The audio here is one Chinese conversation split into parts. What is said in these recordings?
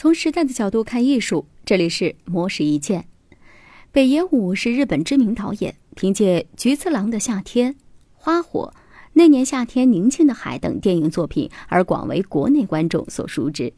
从时代的角度看艺术，这里是魔石一见。北野武是日本知名导演，凭借《菊次郎的夏天》《花火》《那年夏天宁静的海》等电影作品而广为国内观众所熟知。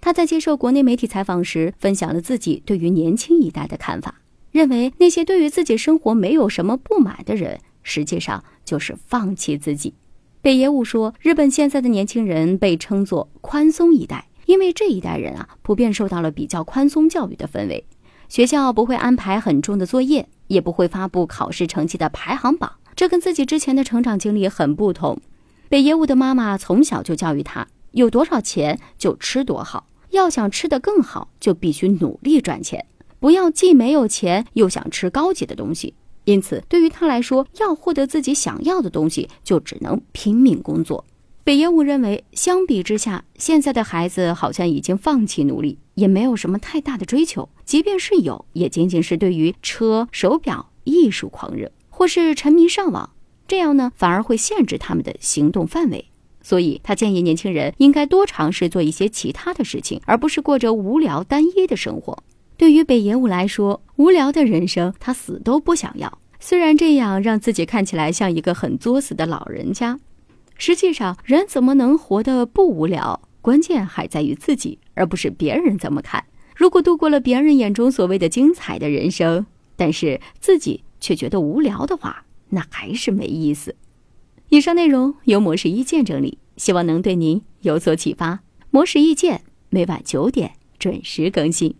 他在接受国内媒体采访时，分享了自己对于年轻一代的看法，认为那些对于自己生活没有什么不满的人，实际上就是放弃自己。北野武说，日本现在的年轻人被称作“宽松一代”。因为这一代人啊，普遍受到了比较宽松教育的氛围，学校不会安排很重的作业，也不会发布考试成绩的排行榜，这跟自己之前的成长经历很不同。北野武的妈妈从小就教育他，有多少钱就吃多好，要想吃得更好，就必须努力赚钱，不要既没有钱又想吃高级的东西。因此，对于他来说，要获得自己想要的东西，就只能拼命工作。北野武认为，相比之下，现在的孩子好像已经放弃努力，也没有什么太大的追求。即便是有，也仅仅是对于车、手表、艺术狂热，或是沉迷上网。这样呢，反而会限制他们的行动范围。所以他建议年轻人应该多尝试做一些其他的事情，而不是过着无聊单一的生活。对于北野武来说，无聊的人生他死都不想要。虽然这样让自己看起来像一个很作死的老人家。实际上，人怎么能活得不无聊？关键还在于自己，而不是别人怎么看。如果度过了别人眼中所谓的精彩的人生，但是自己却觉得无聊的话，那还是没意思。以上内容由模式意见整理，希望能对您有所启发。模式意见每晚九点准时更新。